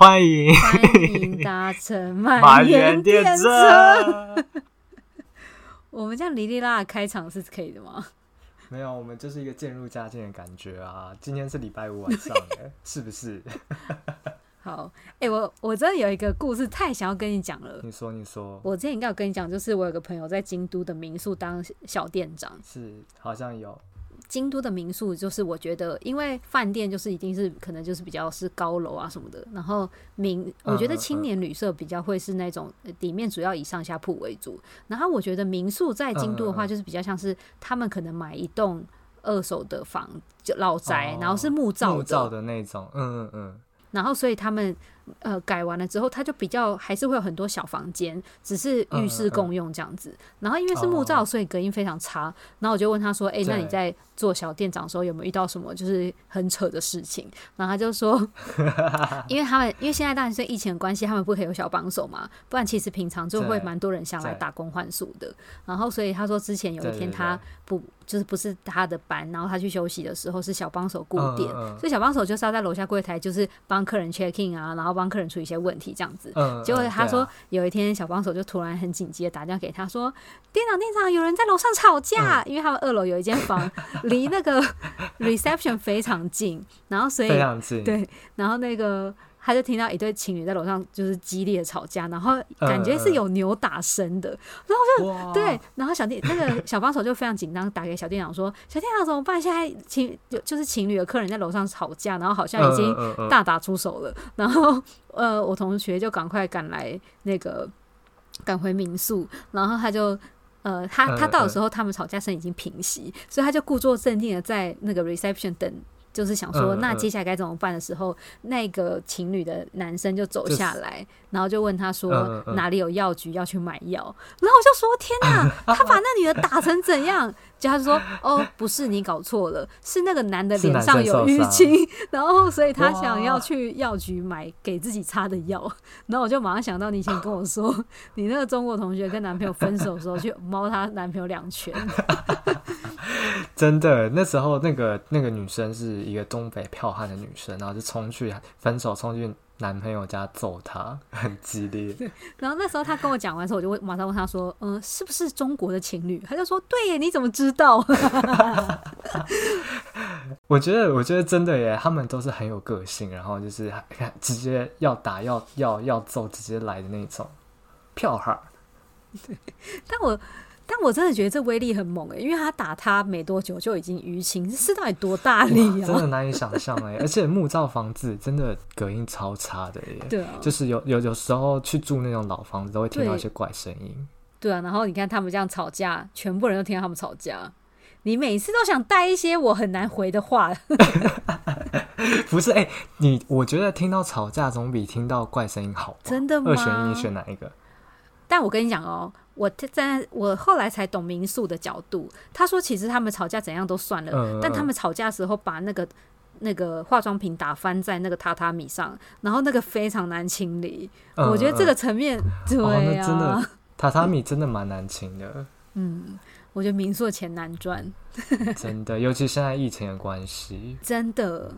欢迎欢迎搭乘满园电车。我们这样哩哩啦啦开场是可以的吗？没有，我们就是一个渐入佳境的感觉啊。今天是礼拜五晚上，是不是？好，哎、欸，我我真的有一个故事，太想要跟你讲了。你说，你说。我之前应该有跟你讲，就是我有个朋友在京都的民宿当小店长，是好像有。京都的民宿就是我觉得，因为饭店就是一定是可能就是比较是高楼啊什么的，然后民我觉得青年旅社比较会是那种里面主要以上下铺为主，然后我觉得民宿在京都的话就是比较像是他们可能买一栋二手的房就老宅，然后是木造的木造的那种，嗯嗯嗯，然后所以他们。呃，改完了之后，他就比较还是会有很多小房间，只是浴室共用这样子。嗯嗯、然后因为是木造，所以隔音非常差。哦、然后我就问他说：“哎、欸，那你在做小店长的时候有没有遇到什么就是很扯的事情？”然后他就说：“ 因为他们因为现在大学生疫情的关系，他们不可以有小帮手嘛，不然其实平常就会蛮多人想来打工换宿的。然后所以他说之前有一天他不就是不是他的班，然后他去休息的时候是小帮手顾店，嗯嗯、所以小帮手就是要在楼下柜台就是帮客人 check in 啊，然后。帮客人出一些问题，这样子，嗯、结果他说、嗯、有一天小帮手就突然很紧急的打电话给他说：“店长，店长，有人在楼上吵架，嗯、因为他们二楼有一间房离那个 reception 非常近，然后所以对，然后那个。”他就听到一对情侣在楼上就是激烈的吵架，然后感觉是有扭打声的，然后就对，然后小店那个小帮手就非常紧张，打给小店长说：“小店长怎么办？现在情就就是情侣的客人在楼上吵架，然后好像已经大打出手了。”然后呃，我同学就赶快赶来那个赶回民宿，然后他就呃，他他到的时候，他们吵架声已经平息，所以他就故作镇定的在那个 reception 等。就是想说，那接下来该怎么办的时候，那个情侣的男生就走下来，然后就问他说哪里有药局要去买药，然后我就说天哪，他把那女的打成怎样？就他就说哦，不是你搞错了，是那个男的脸上有淤青，然后所以他想要去药局买给自己擦的药，然后我就马上想到你以前跟我说，你那个中国同学跟男朋友分手的时候去猫他男朋友两拳。真的，那时候那个那个女生是一个东北剽悍的女生，然后就冲去分手，冲去男朋友家揍他，很激烈。然后那时候他跟我讲完之后，我就问，马上问他说：“嗯，是不是中国的情侣？”他就说：“对耶，你怎么知道？” 我觉得，我觉得真的耶，他们都是很有个性，然后就是直接要打要要要揍，直接来的那种剽悍。对，但我。但我真的觉得这威力很猛哎、欸，因为他打他没多久就已经淤青，是到底多大力啊？真的 难以想象哎、欸，而且木造房子真的隔音超差的耶、欸。对啊，就是有有有时候去住那种老房子，都会听到一些怪声音对。对啊，然后你看他们这样吵架，全部人都听到他们吵架，你每次都想带一些我很难回的话。不是哎、欸，你我觉得听到吵架总比听到怪声音好。真的吗？二选一，你选哪一个？但我跟你讲哦。我在我后来才懂民宿的角度。他说，其实他们吵架怎样都算了，嗯、但他们吵架的时候把那个那个化妆品打翻在那个榻榻米上，然后那个非常难清理。嗯、我觉得这个层面，对啊，哦、真的榻榻米真的蛮难清的。嗯，我觉得民宿的钱难赚，真的，尤其现在疫情的关系，真的。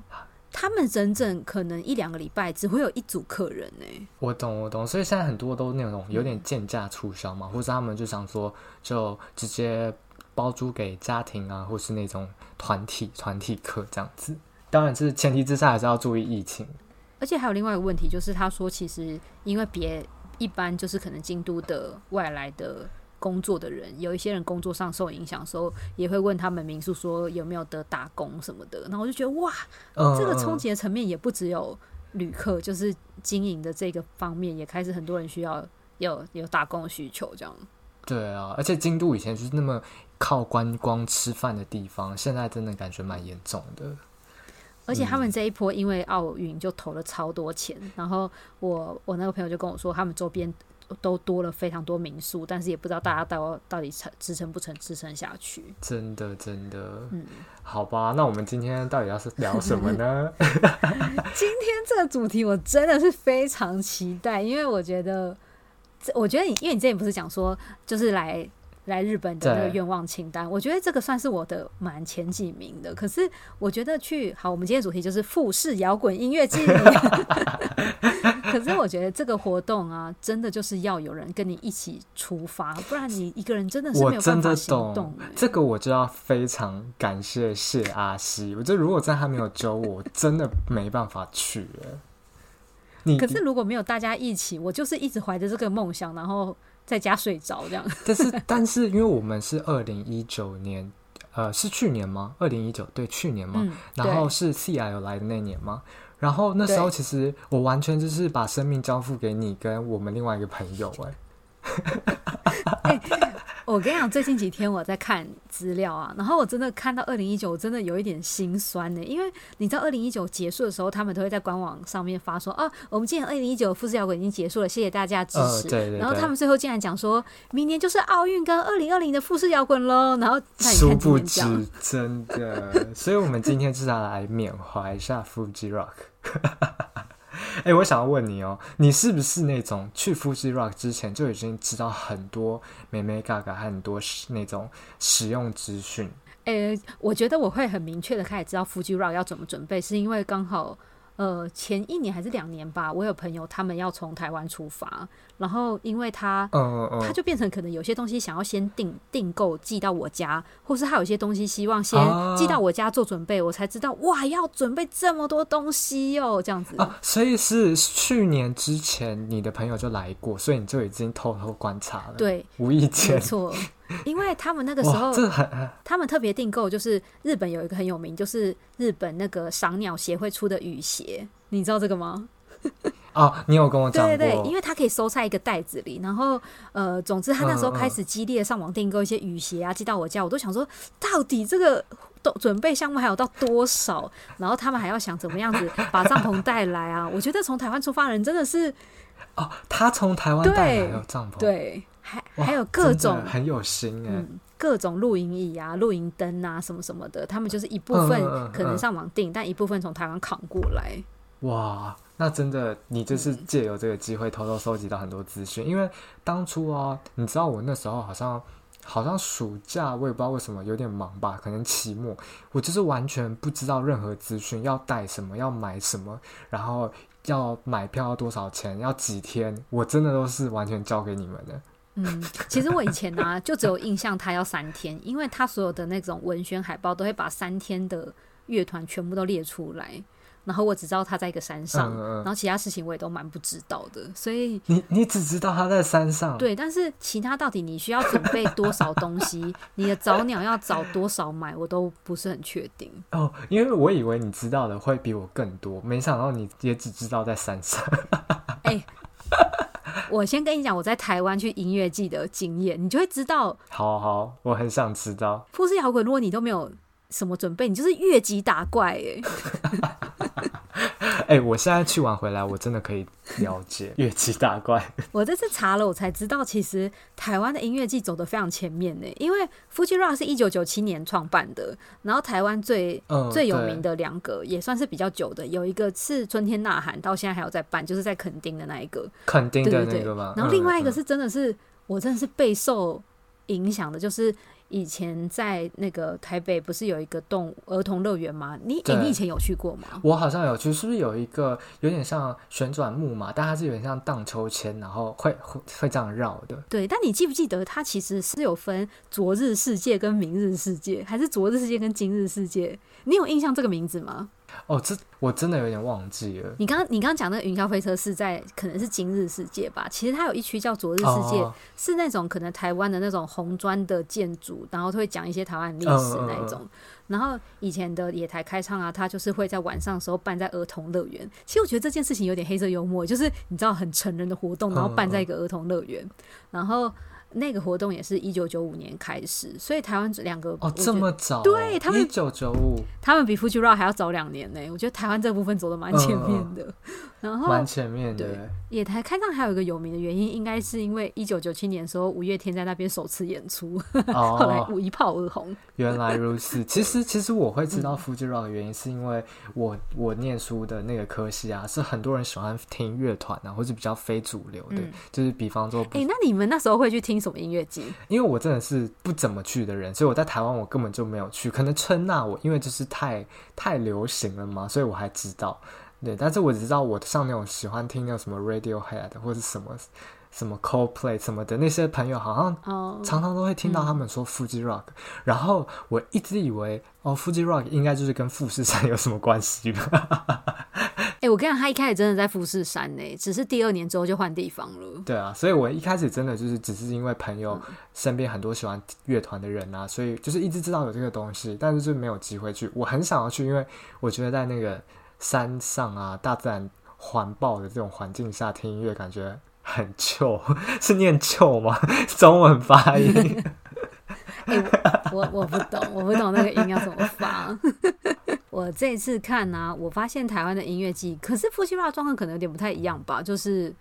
他们整整可能一两个礼拜只会有一组客人呢、欸。我懂，我懂，所以现在很多都那种有点贱价促销嘛，嗯、或者他们就想说，就直接包租给家庭啊，或是那种团体团体客这样子。当然，是前提之下还是要注意疫情。而且还有另外一个问题，就是他说，其实因为别一般就是可能京都的外来的。工作的人，有一些人工作上受影响的时候，也会问他们民宿说有没有得打工什么的。然后我就觉得哇，嗯、这个冲击的层面也不只有旅客，就是经营的这个方面也开始很多人需要有有打工的需求这样。对啊，而且京都以前就是那么靠观光吃饭的地方，现在真的感觉蛮严重的。而且他们这一波因为奥运就投了超多钱，嗯、然后我我那个朋友就跟我说，他们周边。都多了非常多民宿，但是也不知道大家到到底撑支撑不撑支撑下去。真的，真的，嗯，好吧，那我们今天到底要是聊什么呢？今天这个主题我真的是非常期待，因为我觉得，我觉得你，因为你之前不是讲说，就是来来日本的那个愿望清单，我觉得这个算是我的蛮前几名的。可是我觉得去好，我们今天主题就是富士摇滚音乐季。可是我觉得这个活动啊，真的就是要有人跟你一起出发，不然你一个人真的是没有办法行动。这个我就要非常感谢谢阿西，我觉得如果在他没有揪我，我真的没办法去可是如果没有大家一起，我就是一直怀着这个梦想，然后在家睡着这样。但 是但是，因为我们是二零一九年，呃，是去年吗？二零一九对，去年嘛？嗯、然后是 CI 有来的那年吗？然后那时候其实我完全就是把生命交付给你跟我们另外一个朋友哎、欸。我跟你讲，最近几天我在看资料啊，然后我真的看到二零一九，我真的有一点心酸呢。因为你知道，二零一九结束的时候，他们都会在官网上面发说：“啊，我们今年二零一九富士摇滚已经结束了，谢谢大家支持。呃”对对对，然后他们最后竟然讲说，明年就是奥运跟二零二零的富士摇滚喽。然后殊不知，真的，所以我们今天就是要来缅怀一下 Fuji Rock。哎、我想要问你哦，你是不是那种去 Fuji Rock 之前就已经知道很多眉眉角角很多那种使用资讯？哎、我觉得我会很明确的开始知道 Fuji Rock 要怎么准备，是因为刚好。呃，前一年还是两年吧，我有朋友他们要从台湾出发，然后因为他，嗯嗯，他就变成可能有些东西想要先订订购寄到我家，或是他有些东西希望先寄到我家做准备，啊、我才知道哇，要准备这么多东西哟、喔，这样子啊，所以是去年之前你的朋友就来过，所以你就已经偷偷观察了，对，无意间，没错。因为他们那个时候，他们特别订购，就是日本有一个很有名，就是日本那个赏鸟协会出的雨鞋，你知道这个吗？哦，你有跟我讲过。对对对，因为它可以收在一个袋子里，然后呃，总之他那时候开始激烈上网订购一些雨鞋啊，寄到我家，我都想说，到底这个都准备项目还有到多少？然后他们还要想怎么样子把帐篷带来啊？我觉得从台湾出发的人真的是，哦，他从台湾带来有帐篷，对。还还有各种很有心哎、嗯，各种露营椅啊、露营灯啊什么什么的，他们就是一部分可能上网订，嗯嗯嗯、但一部分从台湾扛过来。哇，那真的你就是借由这个机会偷偷收集到很多资讯，嗯、因为当初啊，你知道我那时候好像好像暑假，我也不知道为什么有点忙吧，可能期末，我就是完全不知道任何资讯，要带什么，要买什么，然后要买票要多少钱，要几天，我真的都是完全交给你们的。嗯，其实我以前呢、啊，就只有印象他要三天，因为他所有的那种文宣海报都会把三天的乐团全部都列出来，然后我只知道他在一个山上，嗯嗯、然后其他事情我也都蛮不知道的，所以你你只知道他在山上，对，但是其他到底你需要准备多少东西，你的早鸟要早多少买，我都不是很确定。哦，因为我以为你知道的会比我更多，没想到你也只知道在山上。哎、欸。我先跟你讲我在台湾去音乐季的经验，你就会知道。好好，我很想知道。富士摇滚，如果你都没有什么准备，你就是越级打怪哎。哎、欸，我现在去完回来，我真的可以了解 乐器大怪。我这次查了，我才知道，其实台湾的音乐季走得非常前面呢。因为 Fuji Rock 是一九九七年创办的，然后台湾最、嗯、最有名的两个也算是比较久的，有一个是春天呐喊，到现在还有在办，就是在垦丁的那一个。垦丁的那个吗？然后另外一个是真的是，嗯、我真的是备受影响的，就是。以前在那个台北不是有一个动儿童乐园吗？你、欸、你以前有去过吗？我好像有去，是不是有一个有点像旋转木马，但它是有点像荡秋千，然后会会会这样绕的。对，但你记不记得它其实是有分昨日世界跟明日世界，还是昨日世界跟今日世界？你有印象这个名字吗？哦，这我真的有点忘记了。你刚你刚刚讲那个云霄飞车是在可能是今日世界吧？其实它有一区叫昨日世界，哦、是那种可能台湾的那种红砖的建筑，然后会讲一些台湾历史那一种。嗯嗯嗯、然后以前的野台开唱啊，它就是会在晚上的时候办在儿童乐园。其实我觉得这件事情有点黑色幽默，就是你知道很成人的活动，然后办在一个儿童乐园，然后。那个活动也是一九九五年开始，所以台湾这两个哦这么早，对他们一九九五，他们比 Fuji Rock 还要早两年呢。我觉得台湾这部分走的蛮前面的。嗯 然后蛮前面的，野台开唱还有一个有名的原因，应该是因为一九九七年的时候，五月天在那边首次演出，哦、后来一炮而红。原来如此，其实其实我会知道 Fuji Rock 的原因，是因为我我念书的那个科系啊，是很多人喜欢听乐团啊，或是比较非主流的，嗯、就是比方说，哎、欸，那你们那时候会去听什么音乐祭？因为我真的是不怎么去的人，所以我在台湾我根本就没有去。可能春娜，我因为就是太太流行了嘛，所以我还知道。对，但是我只知道我上那种喜欢听那种什么 Radiohead 或者什么什么 Coldplay 什么的那些朋友，好像常常都会听到他们说 Fuji Rock，、嗯、然后我一直以为哦 Fuji Rock 应该就是跟富士山有什么关系吧？哎、欸，我跟你讲，他一开始真的在富士山呢，只是第二年之后就换地方了。对啊，所以我一开始真的就是只是因为朋友身边很多喜欢乐团的人啊，所以就是一直知道有这个东西，但是就没有机会去。我很想要去，因为我觉得在那个。山上啊，大自然环抱的这种环境下听音乐，感觉很 chill，是念 chill 吗？中文发音？欸、我我不懂，我不懂那个音要怎么发。我这一次看呢、啊，我发现台湾的音乐季，可是 Fuji Rock 状况可能有点不太一样吧？就是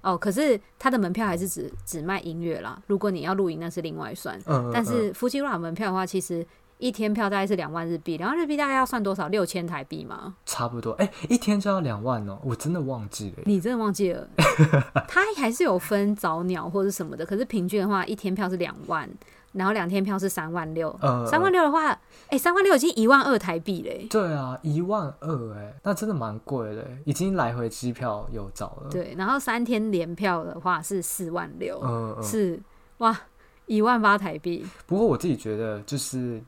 哦，可是它的门票还是只只卖音乐啦。如果你要露营，那是另外算。嗯嗯嗯，但是 Fuji Rock 门票的话，其实。一天票大概是两万日币，两万日币大概要算多少？六千台币吗？差不多。哎、欸，一天就要两万哦，我真的忘记了。你真的忘记了？它还是有分早鸟或者什么的，可是平均的话，一天票是两万，然后两天票是三万六。呃，三万六的话，哎、欸，三万六已经一万二台币嘞。对啊，一万二，哎，那真的蛮贵的，已经来回机票有找了。对，然后三天连票的话是四万六，嗯，是哇，一万八台币。不过我自己觉得就是。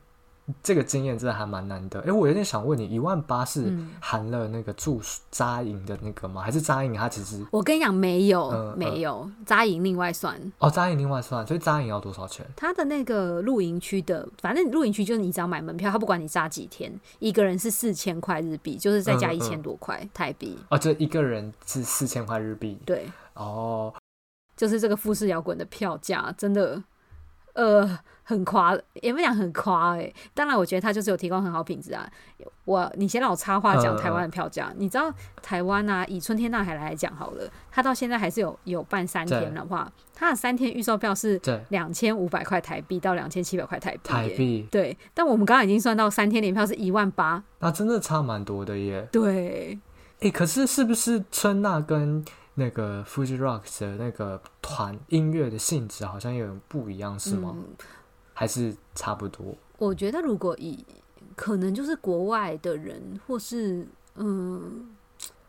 这个经验真的还蛮难得。哎，我有点想问你，一万八是含了那个住宿扎营的那个吗？还是扎营它其实？我跟你讲，没有，嗯、没有扎营另外算。哦，扎营另外算，所以扎营要多少钱？他的那个露营区的，反正露营区就是你只要买门票，他不管你扎几天，一个人是四千块日币，就是再加一千多块台币。哦，就一个人是四千块日币。对。哦，就是这个富士摇滚的票价真的，呃。很夸，也不讲很夸哎、欸。当然，我觉得他就是有提供很好品质啊。我，你先让我插话讲台湾的票价。嗯、你知道台湾啊，以春天呐海来讲好了，它到现在还是有有办三天的话，它的三天预售票是两千五百块台币到两千七百块台币、欸。台币对，但我们刚刚已经算到三天连票是一万八，那真的差蛮多的耶。对，哎、欸，可是是不是春娜跟那个 Fuji Rocks 的那个团音乐的性质好像有点不一样，是吗？嗯还是差不多。我觉得，如果以可能就是国外的人，或是嗯，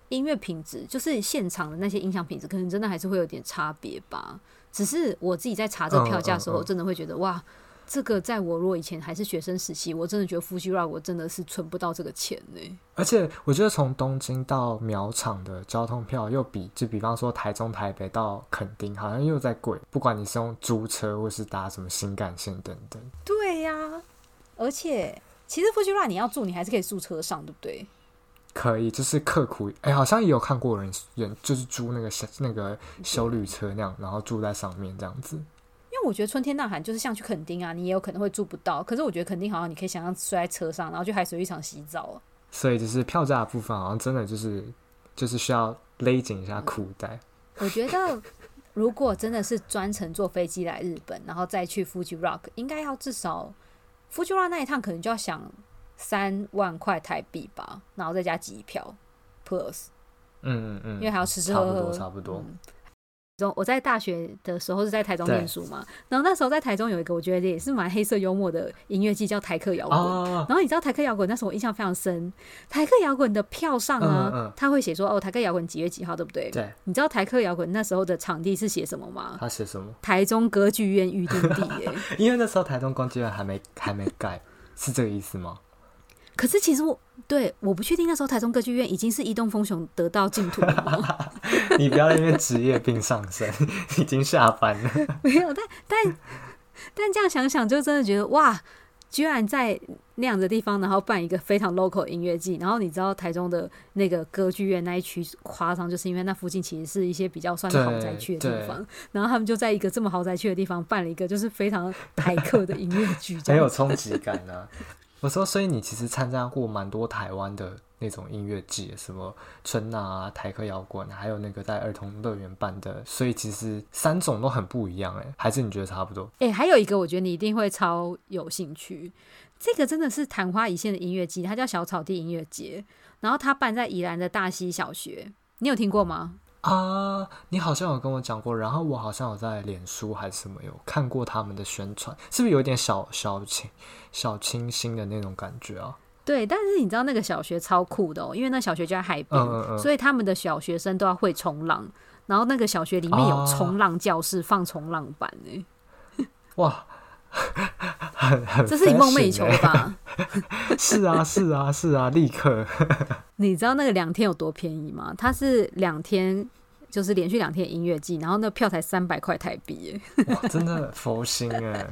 音乐品质，就是现场的那些音响品质，可能真的还是会有点差别吧。只是我自己在查这个票价的时候，真的会觉得、嗯嗯嗯、哇。这个在我如果以前还是学生时期，我真的觉得 Fuji Rock 我真的是存不到这个钱呢。而且我觉得从东京到苗场的交通票又比，就比方说台中、台北到垦丁，好像又在贵。不管你是用租车或是搭什么新干线等等。对呀、啊，而且其实 Fuji Rock 你要住，你还是可以住车上，对不对？可以，就是刻苦。哎，好像也有看过人人就是租那个那个修旅车那样，然后住在上面这样子。我觉得春天呐喊就是像去垦丁啊，你也有可能会住不到。可是我觉得垦丁好像你可以想象睡在车上，然后去海水浴场洗澡。所以就是票价的部分，好像真的就是就是需要勒紧一下裤带。我觉得如果真的是专程坐飞机来日本，然后再去 Fuji Rock，应该要至少 Fuji Rock 那一趟可能就要想三万块台币吧，然后再加机票 Plus。嗯嗯嗯，因为还要吃吃喝喝，差不多差不多。嗯我在大学的时候是在台中念书嘛，然后那时候在台中有一个我觉得也是蛮黑色幽默的音乐季，叫台客摇滚。然后你知道台客摇滚那时候我印象非常深，台客摇滚的票上啊，他会写说哦，台客摇滚几月几号，对不对？对。你知道台客摇滚那时候的场地是写什么吗？他写什么？台中歌剧院预定地耶。因为那时候台中歌剧院还没还没盖，是这个意思吗？可是其实我对我不确定那时候台中歌剧院已经是移动风雄得到净土了吗？你不要在那边职业病上身，已经下班了。没有，但但但这样想想，就真的觉得哇，居然在那样的地方，然后办一个非常 local 音乐季。然后你知道台中的那个歌剧院那一区夸张，就是因为那附近其实是一些比较算豪宅区的地方。然后他们就在一个这么豪宅区的地方办了一个就是非常 台客的音乐剧，很有冲击感啊。我说，所以你其实参加过蛮多台湾的那种音乐季，什么春娜啊、台客摇滚，还有那个在儿童乐园办的，所以其实三种都很不一样哎，还是你觉得差不多？哎、欸，还有一个我觉得你一定会超有兴趣，这个真的是昙花一现的音乐季，它叫小草地音乐节，然后它办在宜兰的大溪小学，你有听过吗？啊，你好像有跟我讲过，然后我好像有在脸书还是什么有看过他们的宣传，是不是有点小小清小清新的那种感觉啊？对，但是你知道那个小学超酷的哦，因为那小学就在海边，嗯嗯嗯，所以他们的小学生都要会冲浪，然后那个小学里面有冲浪教室，放冲浪板呢。哇，这是你梦寐以求吧？是啊，是啊，是啊，立刻。你知道那个两天有多便宜吗？它是两天。就是连续两天音乐季，然后那票才三百块台币，真的佛心哎！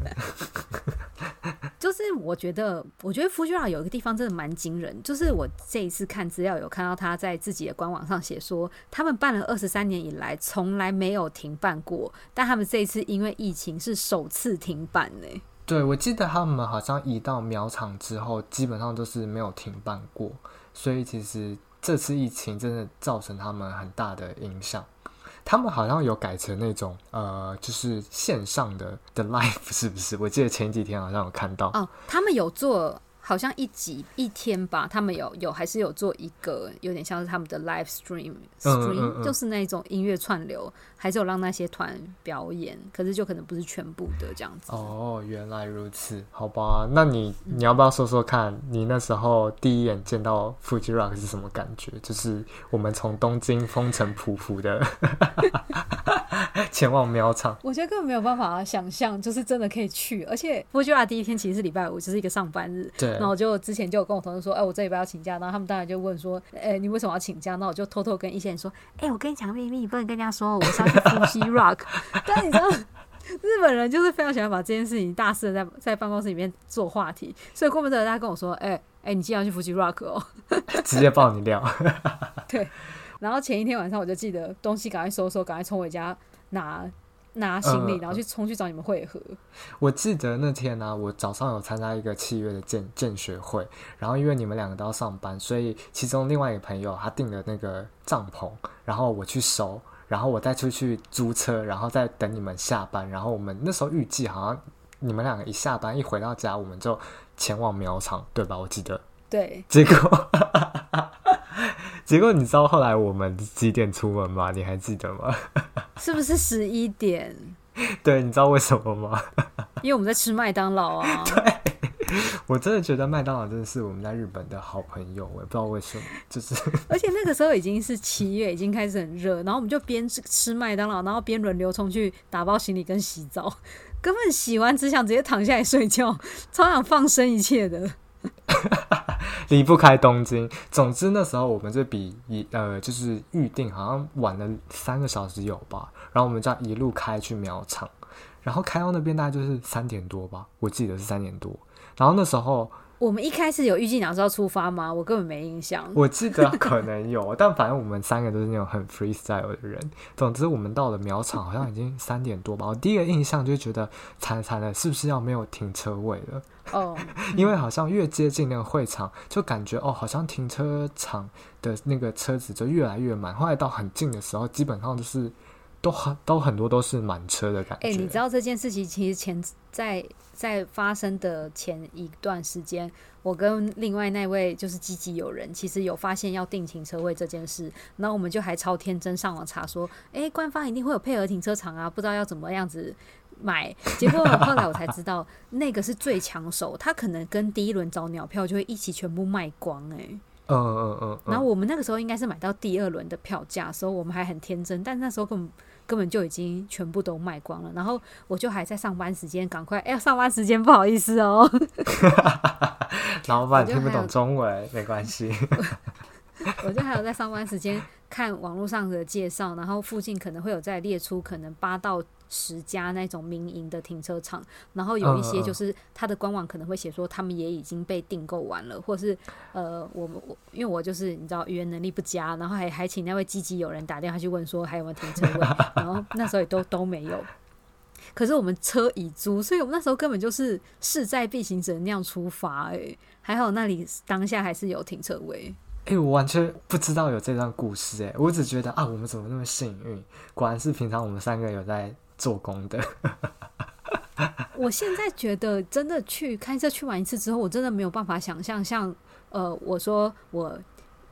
就是我觉得，我觉得 Fuji Rock 有一个地方真的蛮惊人，就是我这一次看资料有看到他在自己的官网上写说，他们办了二十三年以来从来没有停办过，但他们这一次因为疫情是首次停办呢。对，我记得他们好像移到苗场之后，基本上都是没有停办过，所以其实。这次疫情真的造成他们很大的影响，他们好像有改成那种呃，就是线上的的 live，是不是？我记得前几天好像有看到哦，他们有做。好像一集一天吧，他们有有还是有做一个有点像是他们的 live stream stream，嗯嗯嗯，就是那种音乐串流，还是有让那些团表演，可是就可能不是全部的这样子。哦，原来如此，好吧，那你你要不要说说看，嗯、你那时候第一眼见到 Fuji Rock 是什么感觉？就是我们从东京风尘仆仆的 前往苗场，我觉得根本没有办法想象，就是真的可以去，而且 Fuji Rock 第一天其实是礼拜五，就是一个上班日，对。然后我就之前就有跟我同事说，哎，我这礼拜要请假，然后他们当然就问说，哎，你为什么要请假？那我就偷偷跟一些人说，哎，我跟你讲秘密，你不能跟人家说，我是要去 Fuji Rock。但你知道，日本人就是非常喜欢把这件事情大肆的在在办公室里面做话题，所以过不得他跟我说，哎哎，你今天要去 Fuji Rock 哦，直接爆你料。对，然后前一天晚上我就记得东西赶快收收，赶快冲回家拿。拿行李，然后去冲去找你们会合。嗯。我记得那天呢、啊，我早上有参加一个契约的见见学会，然后因为你们两个都要上班，所以其中另外一个朋友他订了那个帐篷，然后我去收，然后我再出去租车，然后再等你们下班。然后我们那时候预计好像你们两个一下班一回到家，我们就前往苗场，对吧？我记得。对。结果，结果你知道后来我们几点出门吗？你还记得吗？是不是十一点？对，你知道为什么吗？因为我们在吃麦当劳啊。对，我真的觉得麦当劳真的是我们在日本的好朋友，我也不知道为什么，就是。而且那个时候已经是七月，已经开始很热，然后我们就边吃吃麦当劳，然后边轮流冲去打包行李跟洗澡，根本洗完只想直接躺下来睡觉，超想放生一切的。离不开东京。总之那时候我们就比一呃，就是预定好像晚了三个小时有吧。然后我们这样一路开去苗场，然后开到那边大概就是三点多吧，我记得是三点多。然后那时候我们一开始有预计哪时候出发吗？我根本没印象。我记得 可能有，但反正我们三个都是那种很 freestyle 的人。总之我们到了苗场好像已经三点多吧。我第一个印象就觉得惨惨的，是不是要没有停车位了？哦，因为好像越接近那个会场，就感觉哦，好像停车场的那个车子就越来越满。后来到很近的时候，基本上就是都很都很多都是满车的感觉。哎、欸，你知道这件事情其实前在在发生的前一段时间，我跟另外那位就是积极友人，其实有发现要订停车位这件事，然后我们就还超天真上网查说，哎、欸，官方一定会有配合停车场啊，不知道要怎么样子。买，结果后来我才知道，那个是最抢手，他可能跟第一轮找鸟票就会一起全部卖光哎、欸。嗯嗯嗯。然后我们那个时候应该是买到第二轮的票价，所以我们还很天真，但那时候根本根本就已经全部都卖光了。然后我就还在上班时间，赶快哎，上班时间不好意思哦。老板听不懂中文没关系。我就还有在上班时间看网络上的介绍，然后附近可能会有在列出可能八到。十家那种民营的停车场，然后有一些就是它的官网可能会写说他们也已经被订购完了，或是呃，我们我因为我就是你知道语言能力不佳，然后还还请那位积极友人打电话去问说还有没有停车位，然后那时候也都都没有。可是我们车已租，所以我们那时候根本就是势在必行，只能那样出发。哎，还好那里当下还是有停车位。哎、欸，我完全不知道有这段故事。哎，我只觉得啊，我们怎么那么幸运？果然是平常我们三个有在做工的。我现在觉得，真的去开车去玩一次之后，我真的没有办法想象，像呃，我说我。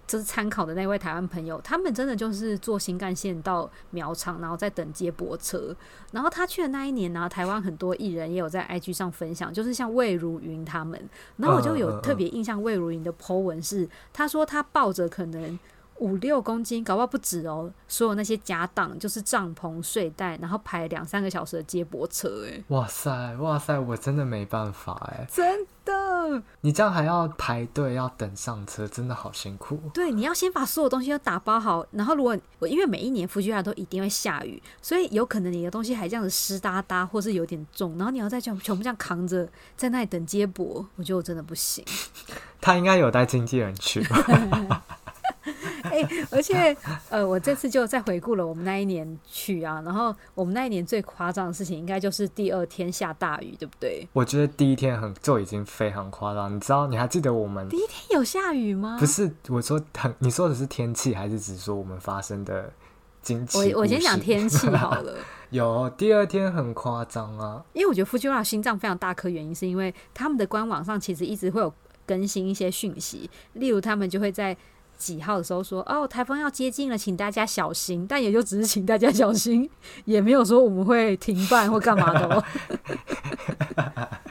就是参考的那位台湾朋友，他们真的就是坐新干线到苗场，然后再等接驳车。然后他去的那一年呢，台湾很多艺人也有在 IG 上分享，就是像魏如云他们。然后我就有特别印象，魏如云的 po 文是，他说他抱着可能。五六公斤，搞不好不止哦。所有那些家当，就是帐篷、睡袋，然后排两三个小时的接驳车，哎，哇塞，哇塞，我真的没办法，哎，真的。你这样还要排队，要等上车，真的好辛苦。对，你要先把所有东西都打包好，然后如果我因为每一年福吉亚都一定会下雨，所以有可能你的东西还这样子湿哒哒，或是有点重，然后你要再全全部这样扛着在那里等接驳，我觉得我真的不行。他应该有带经纪人去吧。哎、欸，而且，呃，我这次就再回顾了我们那一年去啊，然后我们那一年最夸张的事情，应该就是第二天下大雨，对不对？我觉得第一天很就已经非常夸张，你知道？你还记得我们第一天有下雨吗？不是，我说很，你说的是天气，还是只说我们发生的惊奇？我我先讲天气好了。有第二天很夸张啊，因为我觉得 Fujiwara 心脏非常大颗，原因是因为他们的官网上其实一直会有更新一些讯息，例如他们就会在。几号的时候说哦，台风要接近了，请大家小心。但也就只是请大家小心，也没有说我们会停办或干嘛的哦。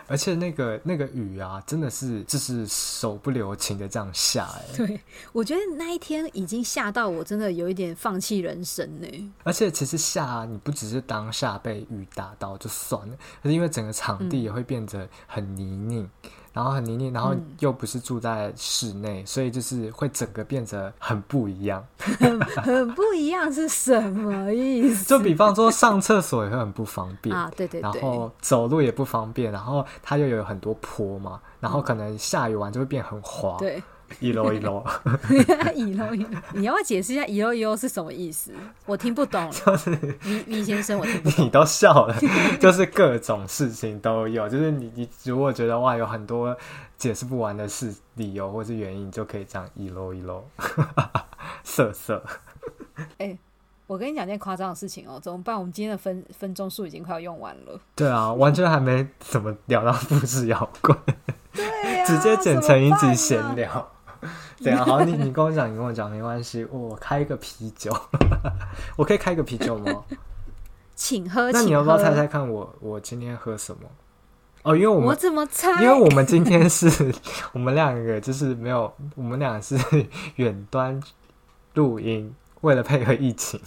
而且那个那个雨啊，真的是就是手不留情的这样下哎。对，我觉得那一天已经下到我真的有一点放弃人生呢。而且其实下啊，你不只是当下被雨打到就算了，可是因为整个场地也会变得很泥泞。嗯然后很泥泞，然后又不是住在室内，嗯、所以就是会整个变得很不一样。很不一样是什么意思？就比方说上厕所也会很不方便啊，对对对，然后走路也不方便，然后它又有很多坡嘛，然后可能下雨完就会变很滑。对。一 楼一楼，一楼 一楼，你要不要解释一下一楼一楼是什么意思？我听不懂。就是李李先生，我听不懂。你都笑了，就是各种事情都有，就是你你如果觉得哇有很多解释不完的事理由或是原因，你就可以讲一楼一楼，色色。哎、欸，我跟你讲件夸张的事情哦、喔，怎么办？我们今天的分分钟数已经快要用完了。对啊，完全还没怎么聊到复制摇滚，对呀、啊，直接剪成一集闲聊。对啊，好，你你跟我讲，你跟我讲，没关系，我开一个啤酒，我可以开个啤酒吗？请喝。那你要不要猜猜看我我今天喝什么？哦，因为我们我怎么猜？因为我们今天是我们两个就是没有，我们俩是 远端录音，为了配合疫情。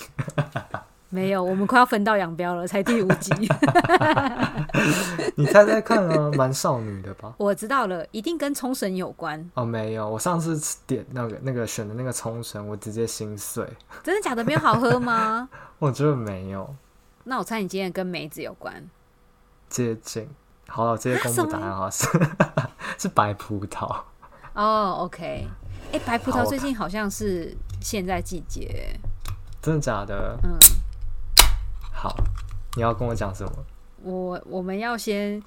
没有，我们快要分道扬镳了，才第五集。你猜猜看啊，蛮少女的吧？我知道了，一定跟冲绳有关。哦，没有，我上次点那个那个选的那个冲绳，我直接心碎。真的假的？没有好喝吗？我觉得没有。那我猜你今天跟梅子有关。接近。好了，我直接公布答案，好是 是白葡萄。哦、oh,，OK。哎，白葡萄最近好像是现在季节。真的假的？嗯。好，你要跟我讲什么？我我们要先，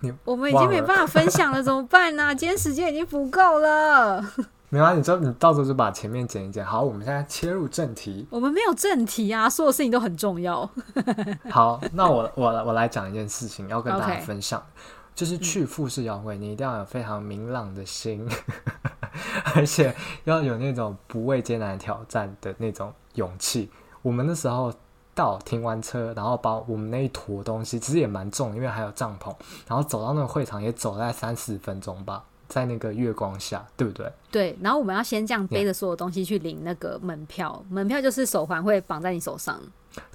你我们已经没办法分享了，怎么办呢、啊？今天时间已经不够了。没有啊，你就你到时候就把前面剪一剪。好，我们现在切入正题。我们没有正题啊，所有事情都很重要。好，那我我我来讲一件事情，要跟大家分享.就是去富士摇滚，你一定要有非常明朗的心，而且要有那种不畏艰难挑战的那种勇气。我们那时候。到停完车，然后把我们那一坨东西，其实也蛮重，因为还有帐篷，然后走到那个会场也走了三四分钟吧，在那个月光下，对不对？对，然后我们要先这样背着所有东西去领那个门票，门票就是手环会绑在你手上。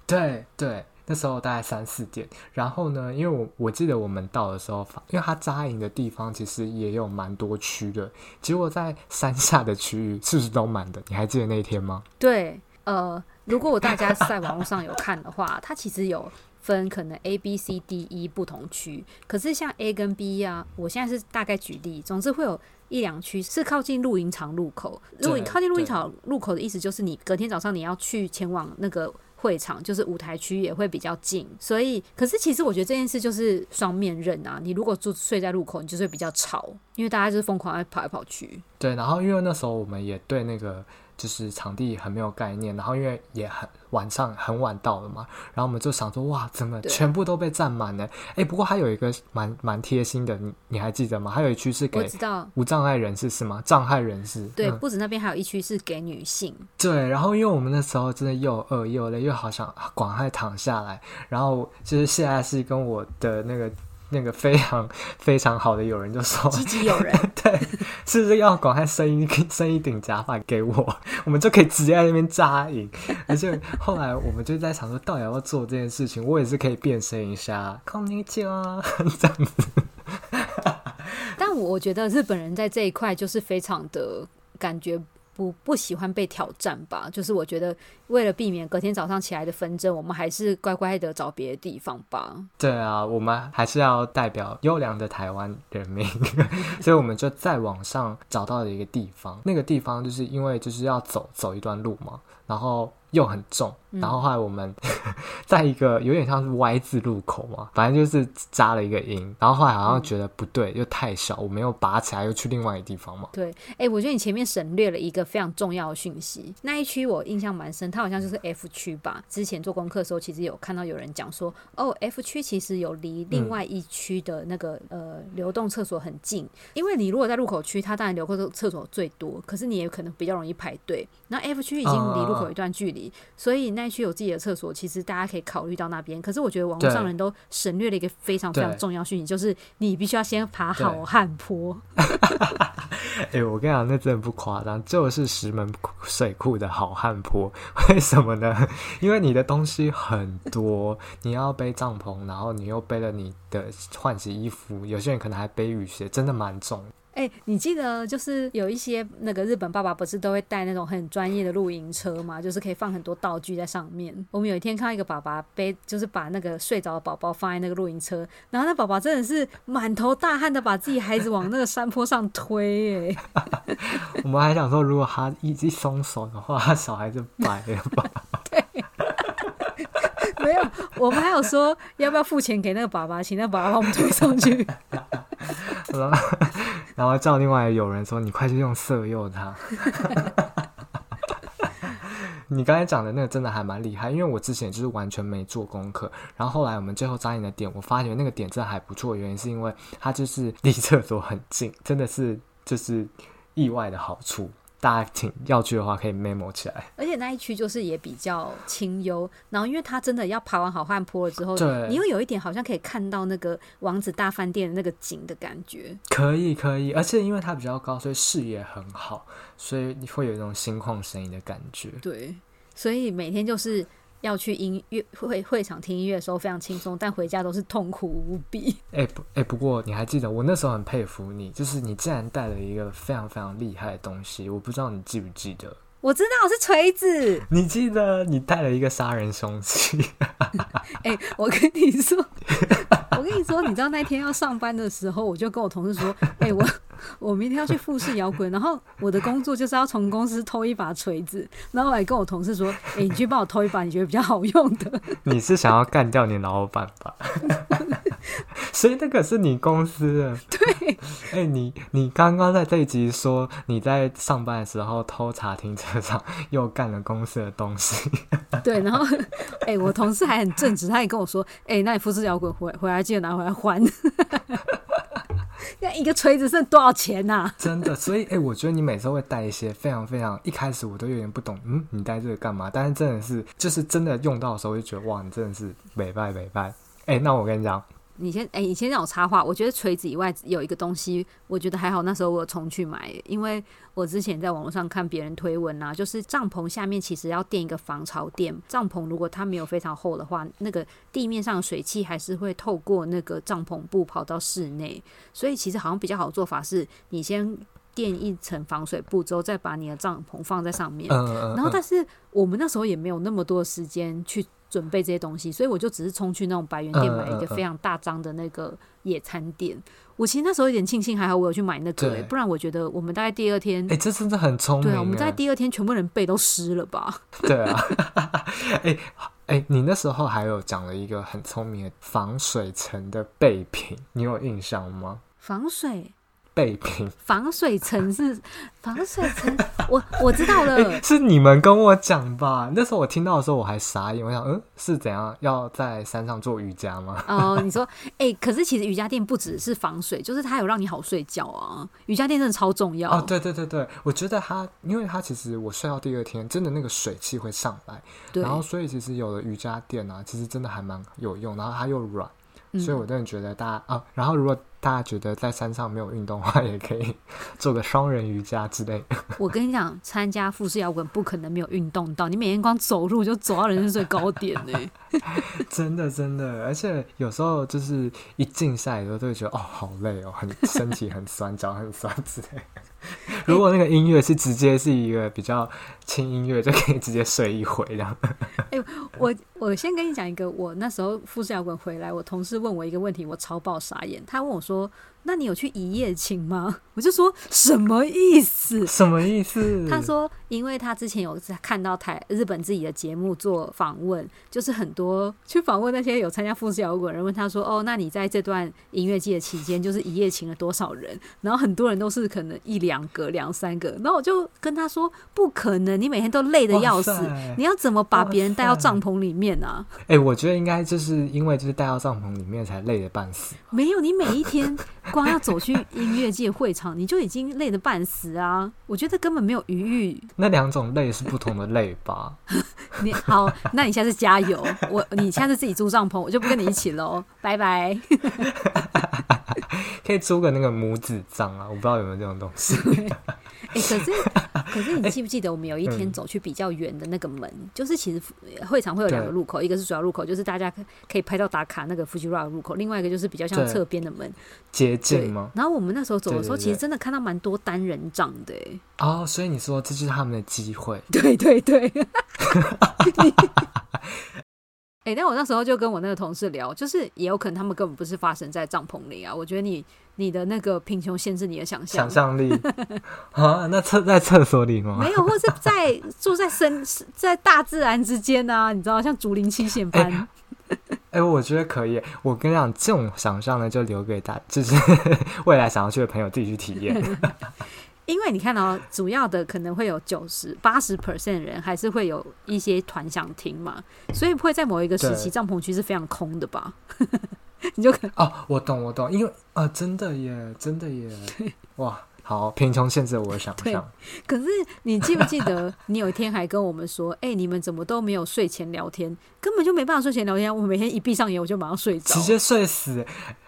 对对，那时候大概三四点，然后呢，因为我我记得我们到的时候，因为它扎营的地方其实也有蛮多区的，结果在山下的区域是不是都满的？你还记得那一天吗？对，呃。如果我大家在网络上有看的话，它其实有分可能 A、B、C、D、E 不同区。可是像 A 跟 B 啊，我现在是大概举例，总之会有一两区是靠近露营场入口。如果你靠近露营场入口的意思，就是你隔天早上你要去前往那个会场，就是舞台区也会比较近。所以，可是其实我觉得这件事就是双面刃啊。你如果住睡在路口，你就是会比较吵，因为大家就是疯狂在跑来跑去。对，然后因为那时候我们也对那个。就是场地很没有概念，然后因为也很晚上很晚到了嘛，然后我们就想说，哇，怎么全部都被占满了？哎，不过还有一个蛮蛮贴心的，你你还记得吗？还有一区是给无障碍人士是吗？障碍人士。对，嗯、不止那边还有一区是给女性。对，然后因为我们那时候真的又饿又累，又好想赶快躺下来，然后就是现在是跟我的那个。那个非常非常好的友人就说：“积极友人，对，是不是要赶快生一生一顶假发给我，我们就可以直接在那边扎营。而且后来我们就在想说，到底要不要做这件事情？我也是可以变身一下，こんにちは这样子。但我觉得日本人在这一块就是非常的感觉。” 不不喜欢被挑战吧，就是我觉得为了避免隔天早上起来的纷争，我们还是乖乖的找别的地方吧。对啊，我们还是要代表优良的台湾人民，所以我们就在网上找到了一个地方。那个地方就是因为就是要走走一段路嘛，然后。又很重，然后后来我们、嗯、在一个有点像是 Y 字路口嘛，反正就是扎了一个营，然后后来好像觉得不对，嗯、又太小，我们又拔起来，又去另外一个地方嘛。对，哎、欸，我觉得你前面省略了一个非常重要的讯息，那一区我印象蛮深，它好像就是 F 区吧。之前做功课的时候，其实有看到有人讲说，哦，F 区其实有离另外一区的那个、嗯、呃流动厕所很近，因为你如果在入口区，它当然流动厕所最多，可是你也可能比较容易排队。那 F 区已经离路口有一段距离。嗯所以那区有自己的厕所，其实大家可以考虑到那边。可是我觉得网络上人都省略了一个非常非常重要讯息，就是你必须要先爬好汉坡。哎、欸，我跟你讲，那真的不夸张，就是石门水库的好汉坡。为什么呢？因为你的东西很多，你要背帐篷，然后你又背了你的换洗衣服，有些人可能还背雨鞋，真的蛮重。哎、欸，你记得就是有一些那个日本爸爸不是都会带那种很专业的露营车嘛，就是可以放很多道具在上面。我们有一天看到一个爸爸背，就是把那个睡着的宝宝放在那个露营车，然后那宝宝真的是满头大汗的把自己孩子往那个山坡上推。哎，我们还想说，如果他一一松手的话，他小孩就白了吧？对，没有，我们还有说要不要付钱给那个爸爸，请那个爸爸把我们推上去。然后叫另外有人说：“你快去用色诱他。”你刚才讲的那个真的还蛮厉害，因为我之前就是完全没做功课。然后后来我们最后扎营的点，我发觉那个点真的还不错，原因是因为它就是离厕所很近，真的是就是意外的好处。大家挺要去的话，可以 memo 起来。而且那一区就是也比较清幽，然后因为它真的要爬完好汉坡了之后，对，你又有一点好像可以看到那个王子大饭店的那个景的感觉。可以，可以，而且因为它比较高，所以视野很好，所以你会有一种心旷神怡的感觉。对，所以每天就是。要去音乐会会场听音乐的时候非常轻松，但回家都是痛苦无比。哎不哎，不过你还记得我那时候很佩服你，就是你竟然带了一个非常非常厉害的东西，我不知道你记不记得？我知道是锤子。你记得你带了一个杀人凶器？哎，我跟你说，我跟你说，你知道那天要上班的时候，我就跟我同事说，哎我。我明天要去富士摇滚，然后我的工作就是要从公司偷一把锤子，然后我还跟我同事说：“哎、欸，你去帮我偷一把，你觉得比较好用的。”你是想要干掉你老板吧？所以那个是你公司的。对。哎、欸，你你刚刚在这一集说你在上班的时候偷查停车场，又干了公司的东西。对，然后哎、欸，我同事还很正直，他也跟我说：“哎、欸，那你复制摇滚回回来记得拿回来还。”那一个锤子剩多少钱呐、啊？真的，所以哎、欸，我觉得你每次会带一些非常非常，一开始我都有点不懂，嗯，你带这个干嘛？但是真的是，就是真的用到的时候，就觉得哇，你真的是美拜美拜。哎、欸，那我跟你讲。你先哎、欸，你先让我插话。我觉得锤子以外有一个东西，我觉得还好。那时候我有冲去买，因为我之前在网络上看别人推文啊，就是帐篷下面其实要垫一个防潮垫。帐篷如果它没有非常厚的话，那个地面上的水汽还是会透过那个帐篷布跑到室内。所以其实好像比较好的做法是，你先垫一层防水布之后，再把你的帐篷放在上面。然后，但是我们那时候也没有那么多时间去。准备这些东西，所以我就只是冲去那种百元店买一个非常大张的那个野餐垫。我其实那时候有点庆幸，还好我有去买那个、欸，不然我觉得我们大概第二天，哎、欸，这真的很聪明。对啊，我们在第二天全部人背都湿了吧？对啊，哎哎、你那时候还有讲了一个很聪明的防水层的备品，你有印象吗？防水。备品 防水层是 防水层，我我知道了、欸，是你们跟我讲吧？那时候我听到的时候我还傻眼，我想，嗯，是怎样要在山上做瑜伽吗？哦，你说，哎、欸，可是其实瑜伽垫不只是防水，就是它有让你好睡觉啊。瑜伽垫真的超重要。哦，对对对对，我觉得它，因为它其实我睡到第二天，真的那个水汽会上来，然后所以其实有了瑜伽垫啊，其实真的还蛮有用，然后它又软，所以我真的觉得大家、嗯、啊，然后如果。大家觉得在山上没有运动的话，也可以做个双人瑜伽之类的。我跟你讲，参加富士摇滚不可能没有运动到，你每天光走路就走到人生最高点呢。真的真的，而且有时候就是一静下来的时候，都会觉得哦，好累哦，很身体很酸，脚很酸之类的。如果那个音乐是直接是一个比较轻音乐，就可以直接睡一回这样。哎，我我先跟你讲一个，我那时候复试摇滚回来，我同事问我一个问题，我超爆傻眼。他问我说。那你有去一夜情吗？我就说什么意思？什么意思？他说，因为他之前有看到台日本自己的节目做访问，就是很多去访问那些有参加富士摇滚人，问他说：“哦，那你在这段音乐季的期间，就是一夜情了多少人？”然后很多人都是可能一两个、两三个。然后我就跟他说：“不可能，你每天都累得要死，你要怎么把别人带到帐篷里面呢、啊？”哎、欸，我觉得应该就是因为就是带到帐篷里面才累得半死。没有，你每一天。光要走去音乐界会场，你就已经累得半死啊！我觉得根本没有余裕。那两种累是不同的累吧？你好，那你下次加油。我你下次自己租帐篷，我就不跟你一起喽，拜拜。可以租个那个母子帐啊，我不知道有没有这种东西。哎、欸，可是 可是你记不记得我们有一天走去比较远的那个门？嗯、就是其实会场会有两个入口，一个是主要入口，就是大家可以拍照打卡那个 Fuji Rock 入口；另外一个就是比较像侧边的门，捷径吗？然后我们那时候走的时候，其实真的看到蛮多单人帐的。哦，所以你说这就是他们的机会？对对对。哎、欸，但我那时候就跟我那个同事聊，就是也有可能他们根本不是发生在帐篷里啊。我觉得你你的那个贫穷限制你的想象，想象力啊？那厕在厕所里吗？没有，或是在住在深在大自然之间啊？你知道，像竹林七贤般。哎、我觉得可以。我跟你讲，这种想象呢，就留给大，就是 未来想要去的朋友自己去体验。因为你看到主要的可能会有九十八十 percent 人还是会有一些团想听嘛，所以会在某一个时期帐篷区是非常空的吧？你就可哦，我懂我懂，因为啊、呃，真的耶，真的耶，哇，好贫穷限制我的想象。可是你记不记得 你有一天还跟我们说，哎、欸，你们怎么都没有睡前聊天，根本就没办法睡前聊天，我每天一闭上眼我就马上睡着，直接睡死。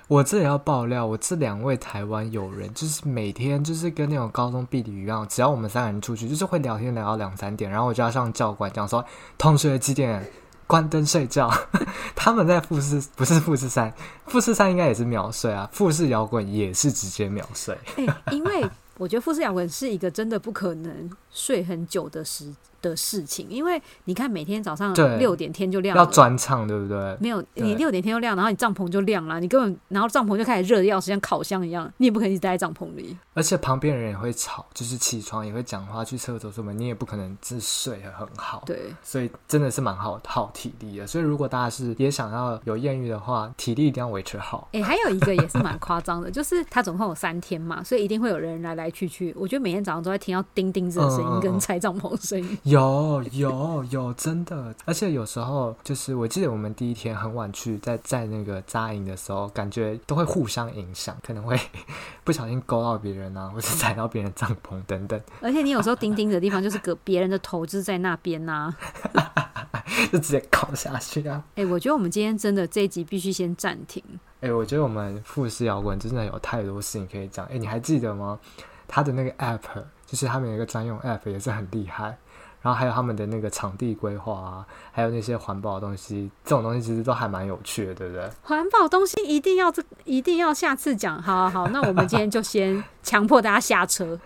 我这也要爆料，我这两位台湾友人就是每天就是跟那种高中毕旅一样，只要我们三个人出去，就是会聊天聊到两三点，然后我就要上教官讲说，同学几点关灯睡觉。他们在富士不是富士山，富士山应该也是秒睡啊，富士摇滚也是直接秒睡。欸，因为我觉得富士摇滚是一个真的不可能睡很久的时的事情，因为你看每天早上六点天就亮了，要转场对不对？没有，你六点天就亮，然后你帐篷就亮了，你根本然后帐篷就开始热的要死，像烤箱一样，你也不可能一直待在帐篷里。而且旁边人也会吵，就是起床也会讲话，去厕所什么，你也不可能只睡得很好。对，所以真的是蛮耗耗体力的。所以如果大家是也想要有艳遇的话，体力一定要维持好。哎、欸，还有一个也是蛮夸张的，就是它总共有三天嘛，所以一定会有人来来去去。我觉得每天早上都在听到叮叮子的声音跟拆帐篷的声音。有有有，真的，而且有时候就是，我记得我们第一天很晚去，在在那个扎营的时候，感觉都会互相影响，可能会 不小心勾到别人啊，或者踩到别人帐篷等等。而且你有时候钉钉的地方，就是隔别人的头就是在那边呐、啊，就直接搞下去啊！哎、欸，我觉得我们今天真的这一集必须先暂停。哎、欸，我觉得我们富士摇滚真的有太多事情可以讲。哎、欸，你还记得吗？他的那个 app，就是他们有一个专用 app，也是很厉害。然后还有他们的那个场地规划啊，还有那些环保的东西，这种东西其实都还蛮有趣的，对不对？环保东西一定要这，一定要下次讲。好好好，那我们今天就先强迫大家下车。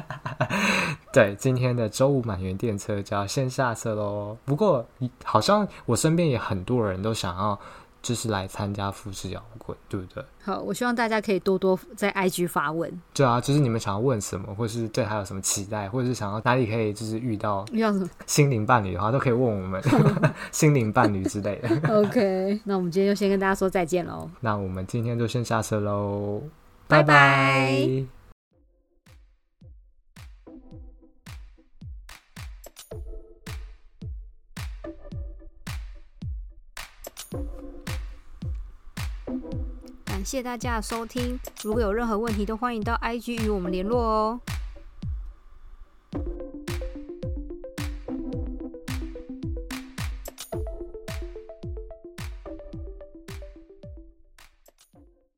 对，今天的周五满员电车就要先下车喽。不过，好像我身边也很多人都想要。就是来参加富士摇滚，对不对？好，我希望大家可以多多在 IG 发问。对啊，就是你们想要问什么，或是对他有什么期待，或者是想要哪里可以就是遇到遇到什么 心灵伴侣的话，都可以问我们 心灵伴侣之类的。OK，那我们今天就先跟大家说再见喽。那我们今天就先下车喽，拜拜。感谢大家的收听，如果有任何问题，都欢迎到 IG 与我们联络哦。